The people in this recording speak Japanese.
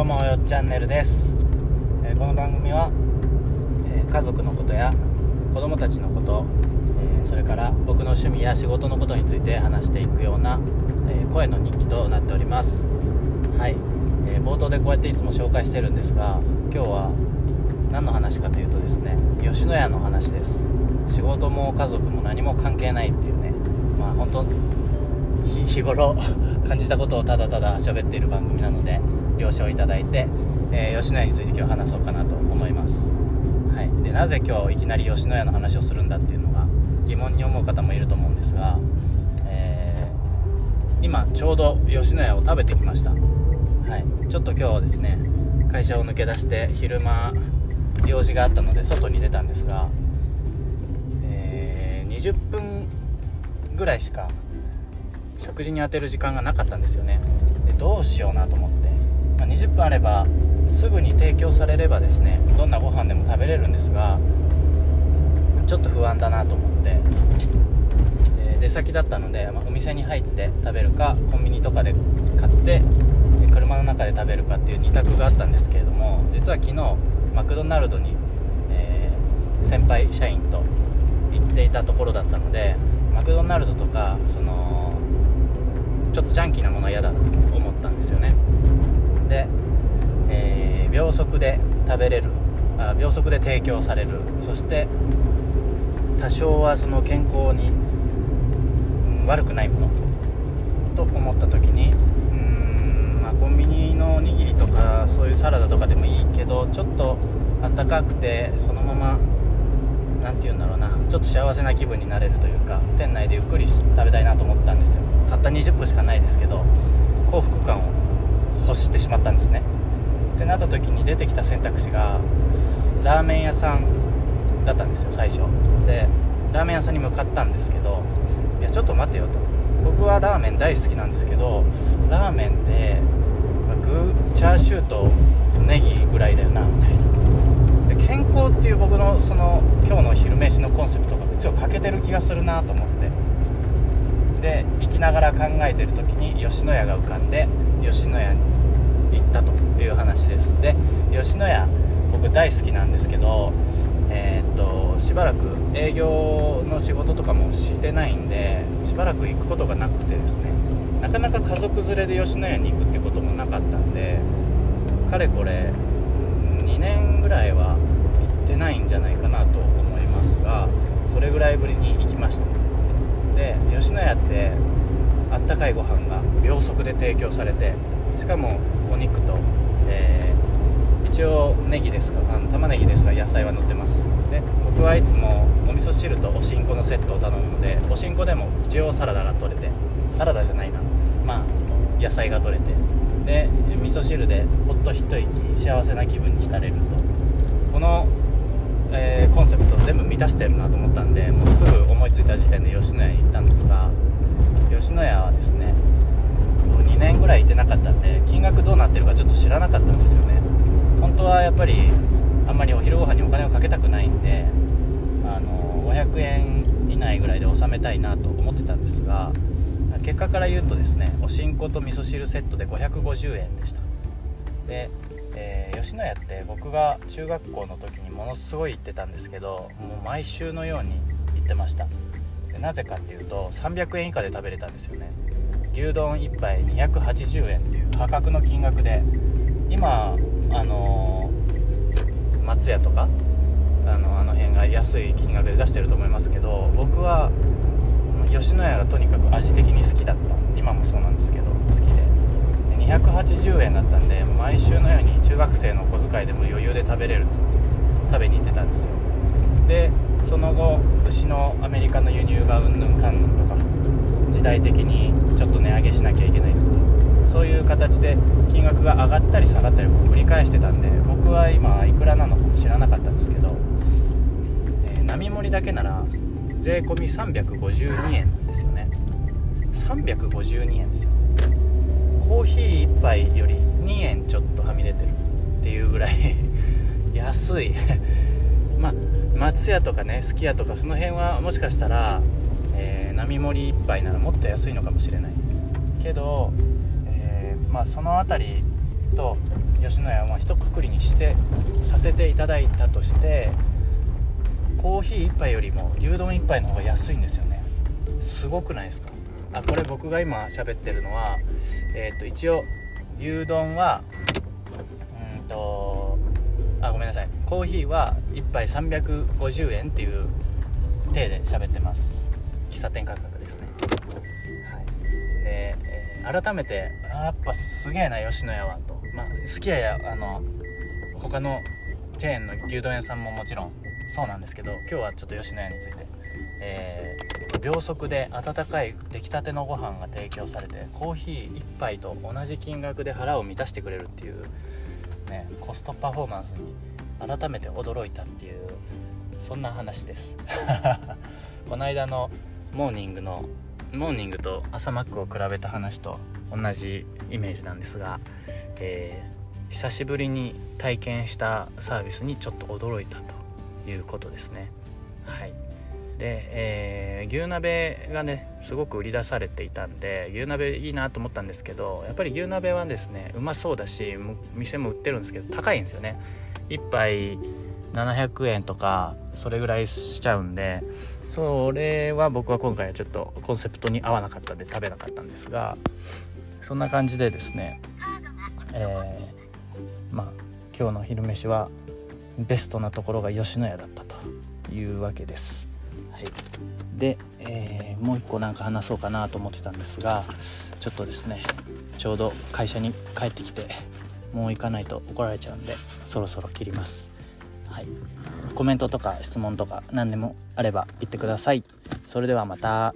どうもよっチャンネルです、えーこの番組は、えー家族のことや子供たちのこと、えーそれから僕の趣味や仕事のことについて話していくような、え声の日記となっております。はい、えー冒頭でこうやっていつも紹介してるんですが今日は何の話かというとですね吉野家の話です。仕事も家族も何も関係ないっていうね。まあ本当日日頃 感じたことをただただ喋っている番組なので了承いただいて、えー吉野家について今日話そうかなと思います、はい、でなぜ今日いきなり吉野家の話をするんだっていうのが疑問に思う方もいると思うんですが、えー今ちょうど吉野家を食べてきました、はい、ちょっと今日ですね会社を抜け出して昼間用事があったので外に出たんですが、えー20分ぐらいしか食事に当てる時間がなかったんですよね。でどうしようなと思って、まあ20分あればすぐに提供されればですねどんなご飯でも食べれるんですがちょっと不安だなと思って。出先だったので、まあお店に入って食べるかコンビニとかで買って車の中で食べるかっていう2択があったんですけれども実は昨日マクドナルドに、えー先輩社員と行っていたところだったのでマクドナルドとかそのちょっとジャンキーなものは嫌だと思ったんですよねで、えー秒速で食べれる。あ秒速で提供される。そして多少はその健康に、悪くないもの。と思った時にうーん、まあ、コンビニのおにぎりとかそういうサラダとかでもいいけどちょっとあったかくてそのまま何て言うんだろうな。ちょっと幸せな気分になれるというか店内でゆっくり食べたいなと思ったんですよ。たった20分しかないですけど幸福感を欲してしまったんですね。ってなった時に出てきた選択肢がラーメン屋さんだったんですよ最初。でラーメン屋さんに向かったんですけどいやちょっと待てよと。僕はラーメン大好きなんですけどラーメンって具チャーシューとネギぐらいだよなみたいな。で健康っていう僕のその今日の昼飯のコンセプトがちょっと欠けてる気がするなと思って。で行きながら考えてる時に吉野家が浮かんで吉野家に行ったという話ですで吉野家僕大好きなんですけどえーっとしばらく営業の仕事とかもしてないんでしばらく行くことがなくてですねなかなか家族連れで吉野家に行くってこともなかったんでかれこれ2年ぐらいは行ってないんじゃないかなと思いますがそれぐらいぶりに行きました。で吉野家ってあったかいご飯が秒速で提供されてしかもお肉と、えー一応ネギですがあの玉ねぎですが野菜は乗ってます。で僕はいつもお味噌汁とおしんこのセットを頼むのでおしんこでも一応サラダが取れてサラダじゃないなまあ野菜が取れてで味噌汁でほっと一息幸せな気分に浸れるとこの、えーコンセプト全部満たしてるなと思ったんでもうすぐ思いついた時点で吉野家に行ったんですが吉野家はですね年ぐらい行ってなかったんで金額どうなってるかちょっと知らなかったんですよね。本当はやっぱりあんまりお昼ご飯にお金をかけたくないんであの500円以内ぐらいで収めたいなと思ってたんですが結果から言うとですねおしんこと味噌汁セットで550円でした。で、えー吉野家って僕が中学校の時にものすごい行ってたんですけどもう毎週のように行ってました。なぜかっていうと300円以下で食べれたんですよね。牛丼1杯280円っていう破格の金額で今あのー松屋とかあのあの辺が安い金額で出してると思いますけど僕は吉野家がとにかく味的に好きだった。今もそうなんですけど好きで。で280円だったんで毎週のように中学生のお小遣いでも余裕で食べれると。食べに行ってたんですよ。でその後牛のアメリカの輸入がうんぬんかんぬんとか時代的にちょっと値上げしなきゃいけないとかそういう形で金額が上がったり下がったりを繰り返してたんで僕は今いくらなのかも知らなかったんですけど、えー並盛りだけなら税込352円なんですよね。352円ですよ。コーヒー1杯より2円ちょっとはみ出てるっていうぐらい 安い。まあ松屋とかねすき家とかその辺はもしかしたら、えー並盛り1杯ならもっと安いのかもしれないけど、えーまあその辺りと吉野家は一括りにしてさせていただいたとしてコーヒー1杯よりも牛丼1杯の方が安いんですよね。すごくないですか？あこれ僕が今喋ってるのはえっ、ー、と一応牛丼はうんとめんなさい。コーヒーは1杯350円っていう体で喋ってます。喫茶店価格ですね。はい。で、えー、改めてあやっぱすげえな吉野家はと。まあ好きややあの他のチェーンの牛丼屋さんももちろんそうなんですけど今日はちょっと吉野家について、えー、秒速で温かい出来たてのご飯が提供されてコーヒー1杯と同じ金額で腹を満たしてくれるっていう、ね、コストパフォーマンスに改めて驚いたっていうそんな話です。この間のモーニングのモーニングと朝マックを比べた話と同じイメージなんですが、えー、久しぶりに体験したサービスにちょっと驚いたということですね。はい。で、えー、牛鍋がねすごく売り出されていたんで牛鍋いいなと思ったんですけどやっぱり牛鍋はですねうまそうだし店も売ってるんですけど高いんですよね。1杯700円とかそれぐらいしちゃうんでそれは僕は今回はちょっとコンセプトに合わなかったんで食べなかったんですがそんな感じでですねえー、まあ今日の昼飯はベストなところが吉野家だったというわけです。はい、で、えー、もう一個なんか話そうかなと思ってたんですがちょっとですねちょうど会社に帰ってきてもう行かないと怒られちゃうんでそろそろ切ります。はい、コメントとか質問とか何でもあれば言ってください。それではまた。